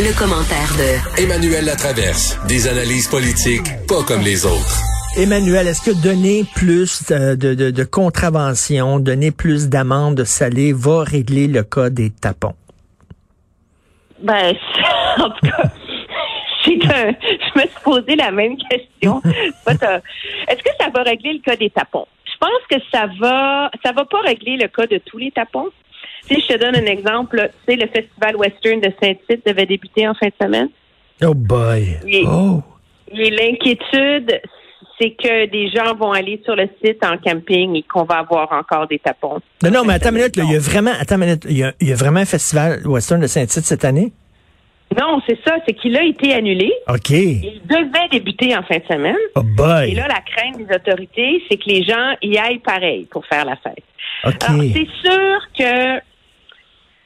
Le, commentaire de Emmanuel Latraverse. Des analyses politiques pas comme les autres. Emmanuel, est-ce que donner plus de, de, de, contraventions, donner plus d'amendes salées va régler le cas des tapons? Ben, en tout cas, c'est un, je me suis posé la même question. Est-ce que ça va régler le cas des tapons? Je pense que ça va, ça va pas régler le cas de tous les tapons. Si je te donne un exemple, tu sais, le Festival Western de Saint-Tite devait débuter en fin de semaine. Oh boy! Et, oh. et l'inquiétude, c'est que des gens vont aller sur le site en camping et qu'on va avoir encore des tapons. Non, non, mais attends une minute, il y a vraiment, attends une minute, il y a, il y a vraiment un Festival Western de Saint-Tite cette année? Non, c'est ça, c'est qu'il a été annulé. OK. Il devait débuter en fin de semaine. Oh boy. Et là, la crainte des autorités, c'est que les gens y aillent pareil pour faire la fête. OK. Alors, c'est sûr que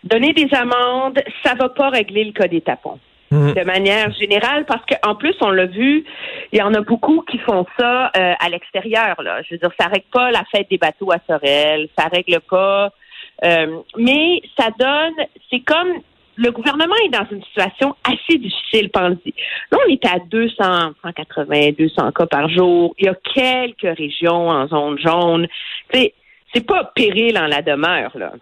donner des amendes, ça va pas régler le cas des tapons. Mhm. De manière générale, parce qu'en plus, on l'a vu, il y en a beaucoup qui font ça euh, à l'extérieur. Là, je veux dire, ça règle pas la fête des bateaux à Sorel, ça règle pas. euh, mais ça donne, c'est comme le gouvernement est dans une situation assez difficile, pense-y. Là, on est à 200, 180, 200 cas par jour. Il y a quelques régions en zone jaune. C'est, c'est pas péril en la demeure, là.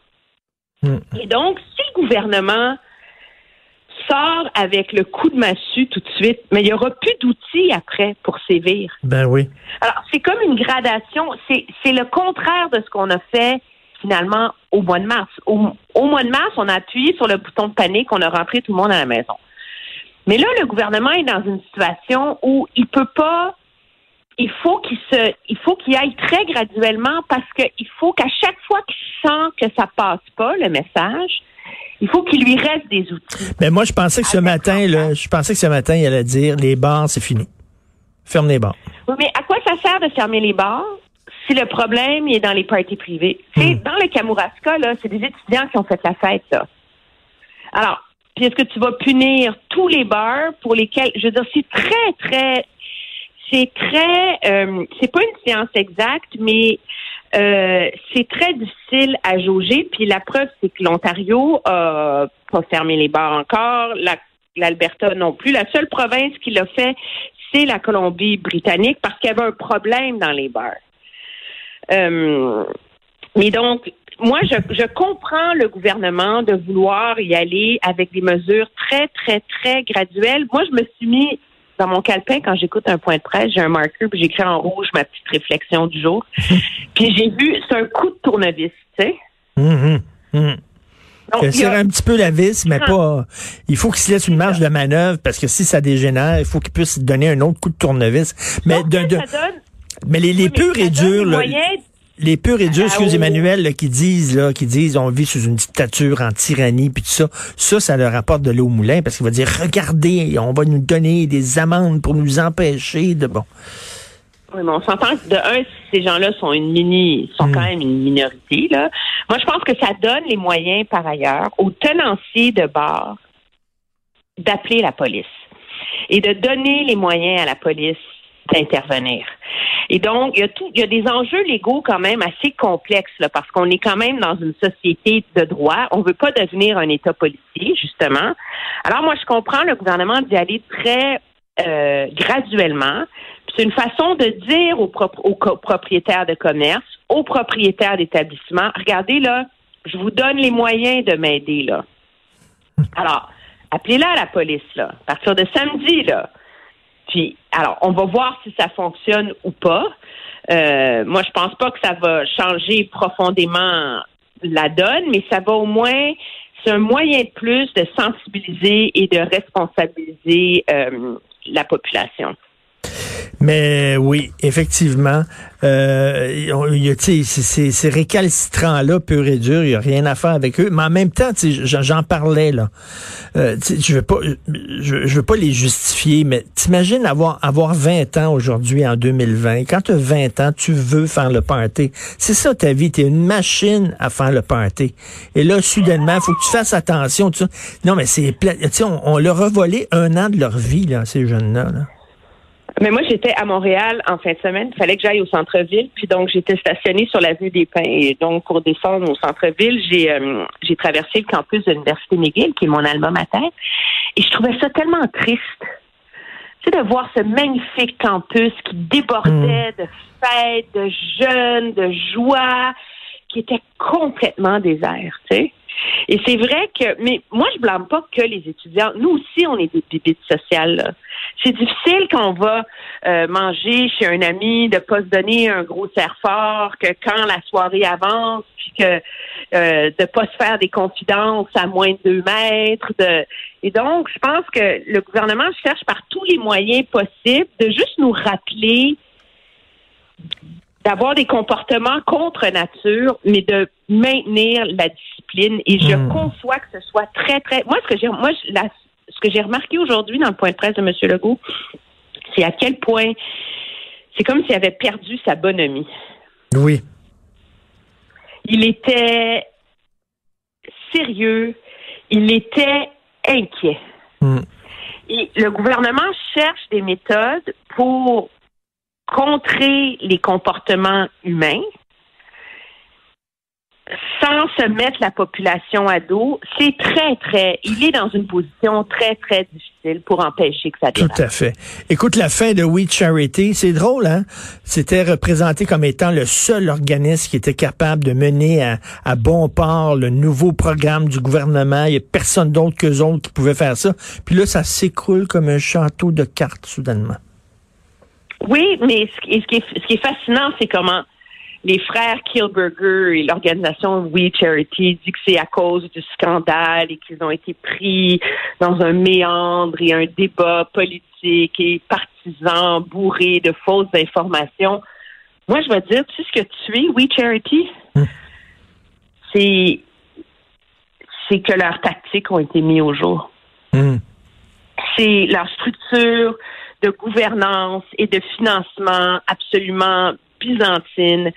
Mm. Et donc, si le gouvernement sort avec le coup de massue tout de suite, mais il n'y aura plus d'outils après pour sévir. Ben oui. Alors, c'est comme une gradation. C'est, le contraire de ce qu'on a fait finalement au mois de mars. Au, au mois de mars, on a appuyé sur le bouton de panique, on a rentré tout le monde à la maison. Mais là, le gouvernement est dans une situation où il peut pas. Il faut qu'il se, il faut qu'il aille très graduellement parce qu'il faut qu'à chaque fois qu'il sent que ça passe pas le message, il faut qu'il lui reste des outils. Ben moi, je pensais que ce matin, là, je pensais que ce matin, il allait dire les bars, c'est fini. Ferme les bars. Oui, mais à quoi ça sert de fermer les bars si le problème il est dans les parties privées? Tu sais, dans le Kamouraska, là, c'est des étudiants qui ont fait la fête, là. Alors, puis est-ce que tu vas punir tous les bars pour lesquels, je veux dire, c'est très, très, c'est très, euh, c'est pas une science exacte, mais euh, c'est très difficile à jauger. Puis la preuve, c'est que l'Ontario a pas fermé les bars encore, la- l'Alberta non plus. La seule province qui l'a fait, c'est la Colombie-Britannique parce qu'il y avait un problème dans les bars. Euh, mais donc, moi, je, je comprends le gouvernement de vouloir y aller avec des mesures très, très, très graduelles. Moi, je me suis mis dans mon calepin quand j'écoute un point de presse, j'ai un marqueur, puis j'écris en rouge ma petite réflexion du jour. puis j'ai vu, c'est un coup de tournevis, tu sais. A- serrer un petit peu la vis, mais pas. Il faut qu'il se laisse une marge de manœuvre parce que si ça dégénère, il faut qu'il puisse donner un autre coup de tournevis. Mais, de, de- mais les, les oui, mais purs et durs, là, moyen les purs et durs, excuse. Emmanuel, là, qui disent, là, qui disent, on vit sous une dictature en tyrannie, puis tout ça, ça, ça leur apporte de l'eau au moulin parce qu'il va dire, regardez, on va nous donner des amendes pour nous empêcher de bon. Oui, mais on s'entend que de un, ces gens-là sont une mini, sont Hmm. quand même une minorité, là. Moi, je pense que ça donne les moyens, par ailleurs, aux tenanciers de bar d'appeler la police et de donner les moyens à la police d'intervenir. Et donc, il y a tout, il y a des enjeux légaux quand même assez complexes, là, parce qu'on est quand même dans une société de droit. On veut pas devenir un État policier, justement. Alors, moi, je comprends le gouvernement d'y aller très euh, graduellement. C'est une façon de dire aux, prop- aux propriétaires de commerce, aux propriétaires d'établissements, regardez là, je vous donne les moyens de m'aider là. Alors, appelez-la la police là, à partir de samedi là. Alors, on va voir si ça fonctionne ou pas. Euh, moi, je pense pas que ça va changer profondément la donne, mais ça va au moins, c'est un moyen de plus de sensibiliser et de responsabiliser euh, la population. Mais oui, effectivement, euh, ces, ces récalcitrants-là, pur et dur, il n'y a rien à faire avec eux. Mais en même temps, j'en parlais, là. Euh, je veux pas je, veux pas les justifier, mais t'imagines avoir, avoir 20 ans aujourd'hui, en 2020. Quand tu as 20 ans, tu veux faire le party. C'est ça ta vie, tu es une machine à faire le party. Et là, soudainement, faut que tu fasses attention. Non, mais c'est... On, on leur a un an de leur vie, là, ces jeunes-là. là mais moi, j'étais à Montréal en fin de semaine. Il fallait que j'aille au centre-ville. Puis donc, j'étais stationnée sur l'avenue des Pins. Et donc, pour descendre au centre-ville, j'ai euh, j'ai traversé le campus de l'Université McGill, qui est mon album à terre. Et je trouvais ça tellement triste. Tu sais, de voir ce magnifique campus qui débordait mm. de fêtes, de jeunes, de joie, qui était complètement désert, tu sais. Et c'est vrai que, mais moi, je blâme pas que les étudiants. Nous aussi, on est des bibites sociales. C'est difficile quand on va euh, manger chez un ami de pas se donner un gros cerf fort, que quand la soirée avance, puis que euh, de pas se faire des confidences à moins de deux mètres. De... Et donc, je pense que le gouvernement cherche par tous les moyens possibles de juste nous rappeler d'avoir des comportements contre nature, mais de maintenir la discipline. Et je hmm. conçois que ce soit très, très. Moi, ce que j'ai, moi, ce que j'ai remarqué aujourd'hui dans le point de presse de M. Legault, c'est à quel point c'est comme s'il avait perdu sa bonhomie. Oui. Il était sérieux. Il était inquiet. Hmm. Et le gouvernement cherche des méthodes pour contrer les comportements humains sans se mettre la population à dos, c'est très, très, il est dans une position très, très difficile pour empêcher que ça dérape. Tout à fait. Écoute, la fin de We Charity, c'est drôle, hein? C'était représenté comme étant le seul organisme qui était capable de mener à, à bon port le nouveau programme du gouvernement. Il n'y a personne d'autre qu'eux autres qui pouvait faire ça. Puis là, ça s'écroule comme un château de cartes, soudainement. Oui, mais ce qui est, ce qui est fascinant, c'est comment les frères Kilberger et l'organisation We Charity dit que c'est à cause du scandale et qu'ils ont été pris dans un méandre et un débat politique et partisan bourré de fausses informations. Moi, je vais dire, tu sais ce que tu es, We Charity? Hmm. C'est c'est que leurs tactiques ont été mises au jour. Hmm. C'est leur structure, de gouvernance et de financement absolument byzantine.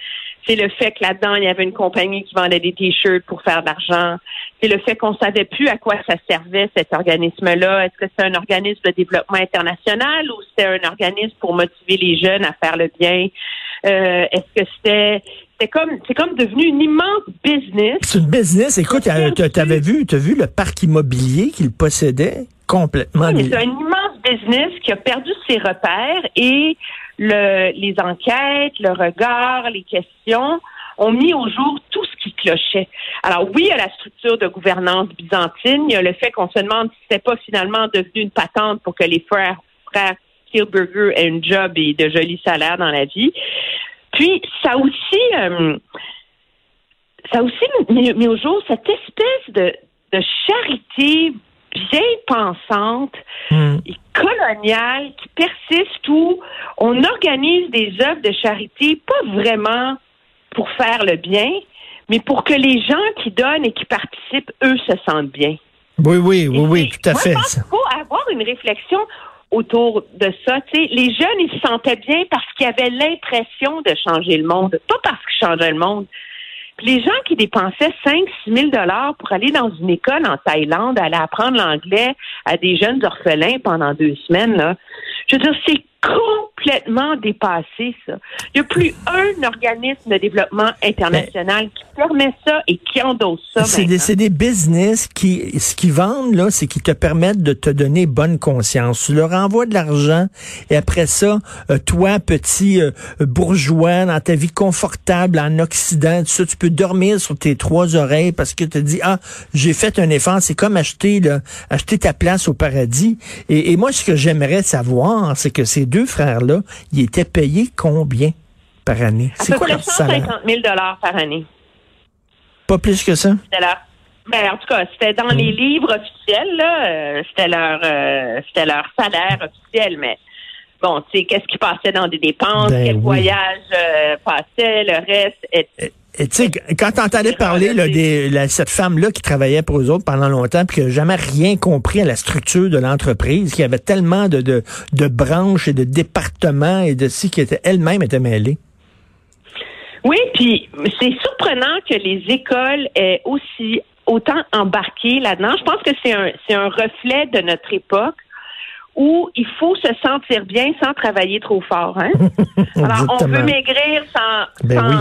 C'est le fait que là-dedans, il y avait une compagnie qui vendait des t-shirts pour faire de l'argent. C'est le fait qu'on savait plus à quoi ça servait, cet organisme-là. Est-ce que c'est un organisme de développement international ou c'était un organisme pour motiver les jeunes à faire le bien? Euh, est-ce que c'était c'est comme c'est comme devenu une immense business. C'est une business. Écoute, tu avais vu, as vu le parc immobilier qu'il possédait? Complètement. Oui, c'est un immense business qui a perdu ses repères et le, les enquêtes, le regard, les questions ont mis au jour tout ce qui clochait. Alors oui, il y a la structure de gouvernance byzantine, il y a le fait qu'on se demande si c'est pas finalement devenu une patente pour que les frères, frères aient un job et de jolis salaires dans la vie. Puis ça aussi, euh, ça aussi mis, au jour cette espèce de charité bien pensante hmm. et coloniale qui persiste où on organise des œuvres de charité pas vraiment pour faire le bien, mais pour que les gens qui donnent et qui participent, eux, se sentent bien. Oui, oui, oui, oui, tout à fait. Je pense qu'il faut avoir une réflexion autour de ça. les jeunes, ils se sentaient bien parce qu'ils avaient l'impression de changer le monde, pas parce qu'ils changeaient le monde. Les gens qui dépensaient 5 6 000 dollars pour aller dans une école en Thaïlande, aller apprendre l'anglais à des jeunes orphelins pendant deux semaines, là, je veux dire, c'est complètement dépassé, ça. Il n'y a plus un organisme de développement international qui permet ça et qui endosse ça. C'est des, des, business qui, ce qu'ils vendent, là, c'est qu'ils te permettent de te donner bonne conscience. Tu leur envoies de l'argent et après ça, euh, toi, petit euh, bourgeois, dans ta vie confortable en Occident, tu, tu peux dormir sur tes trois oreilles parce que tu te dis, ah, j'ai fait un effort. C'est comme acheter, là, acheter ta place au paradis. Et, et moi, ce que j'aimerais savoir, c'est que ces deux frères-là, ils étaient payés combien par année? C'est quoi leur salaire? 150 000 par année. Pas plus que ça? Ben, en tout cas, c'était dans les hmm. livres officiels, là, euh, c'était leur, euh, c'était leur salaire officiel, mais bon, tu sais, qu'est-ce qui passait dans des dépenses, Ben quel oui. voyage euh, passait, le reste. Et, Et tu sais, quand t'entendais parler là, des, la- cette femme-là qui travaillait pour eux autres pendant longtemps, puis qui n'a jamais rien compris à la structure de l'entreprise, qui avait tellement de, de, de branches et de départements et de si qui était elle-même était mêlée. Oui, puis c'est surprenant que les écoles aient aussi autant embarqué là-dedans. Je pense que c'est un c'est un reflet de notre époque où il faut se sentir bien sans travailler trop fort. Hein? Alors, on veut maigrir sans, Ben sans, oui.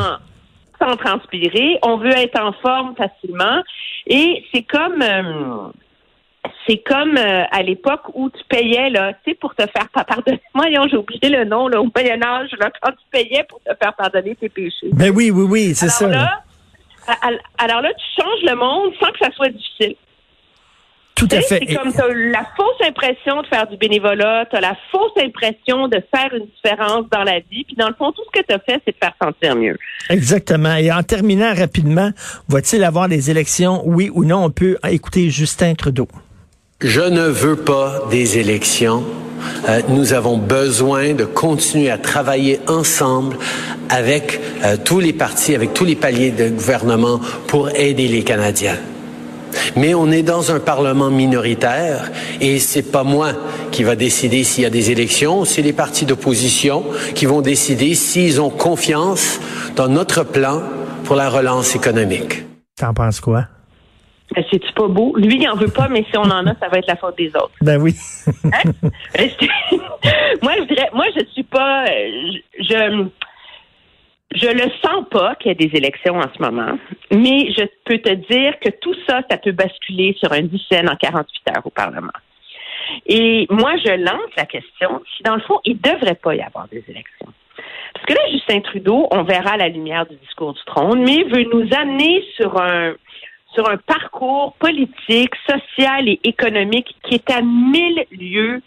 Sans transpirer. On veut être en forme facilement. Et c'est comme... euh, c'est comme euh, à l'époque où tu payais, là, tu sais, pour te faire pa- pardonner. Moi, j'ai oublié le nom, là, au Moyen-Âge, là, quand tu payais pour te faire pardonner tes péchés. Ben oui, oui, oui, c'est ça. Là. alors là, tu changes le monde sans que ça soit difficile. Tout à fait. C'est comme tu la fausse impression de faire du bénévolat, tu as la fausse impression de faire une différence dans la vie, puis dans le fond, tout ce que tu as fait, c'est de faire sentir mieux. Exactement. Et en terminant rapidement, va-t-il avoir des élections, oui ou non? On peut écouter Justin Trudeau. Je ne veux pas des élections. Euh, nous avons besoin de continuer à travailler ensemble avec euh, tous les partis, avec tous les paliers de gouvernement pour aider les Canadiens. Mais on est dans un parlement minoritaire et c'est pas moi qui va décider s'il y a des élections, c'est les partis d'opposition qui vont décider s'ils ont confiance dans notre plan pour la relance économique. T'en penses quoi? Ben, C'est-tu pas beau? Lui, il en veut pas, mais si on en a, ça va être la faute des autres. Ben oui. Hein? Moi, je dirais, moi, je suis pas, euh, je, je, je le sens pas qu'il y ait des élections en ce moment, mais je peux te dire que tout ça, ça peut basculer sur un dizaine en 48 heures au Parlement. Et moi, je lance la question si, dans le fond, il ne devrait pas y avoir des élections. Parce que là, Justin Trudeau, on verra la lumière du discours du trône, mais veut nous amener sur un sur un parcours politique, social et économique qui est à mille lieues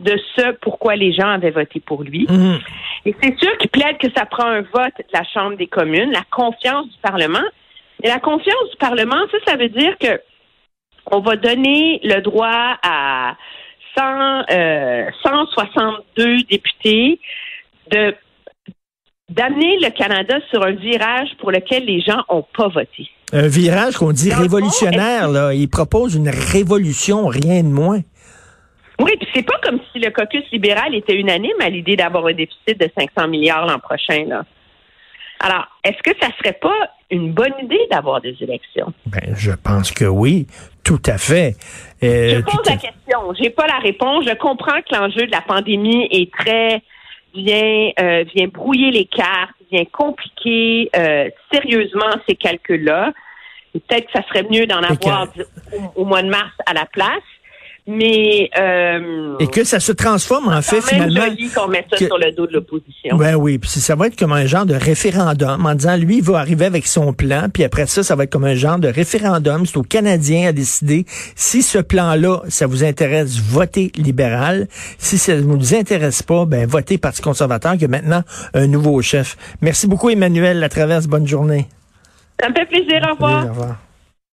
de ce pourquoi les gens avaient voté pour lui. Mhm. Et c'est sûr qu'il plaide que ça prend un vote de la Chambre des communes, la confiance du Parlement. Et la confiance du Parlement, ça, ça veut dire que on va donner le droit à 100, euh, 162 députés de d'amener le Canada sur un virage pour lequel les gens n'ont pas voté. Un virage qu'on dit Dans le fond, révolutionnaire, là. Il propose une révolution, rien de moins. Oui, puis c'est pas comme si le caucus libéral était unanime à l'idée d'avoir un déficit de 500 milliards l'an prochain. Là. Alors, est-ce que ça serait pas une bonne idée d'avoir des élections? Ben, je pense que oui, tout à fait. Euh, Je pose la question. J'ai pas la réponse. Je comprends que l'enjeu de la pandémie est très vient euh, vient brouiller les cartes, vient compliquer euh, sérieusement ces calculs-là. Peut-être que ça serait mieux d'en avoir que- au, au mois de mars à la place. Mais euh, Et que ça se transforme, en fait, quand même finalement. qu'on mette ça que- sur le dos de l'opposition. Ben oui, puis ça va être comme un genre de référendum en disant lui il va arriver avec son plan, puis après ça ça va être comme un genre de référendum, c'est aux Canadiens à décider si ce plan-là ça vous intéresse, votez libéral. Si ça ne vous intéresse pas, ben votez Parti conservateur qui a maintenant un nouveau chef. Merci beaucoup Emmanuel, la traverse, bonne journée. Ça me fait plaisir. Au revoir. Oui, au revoir.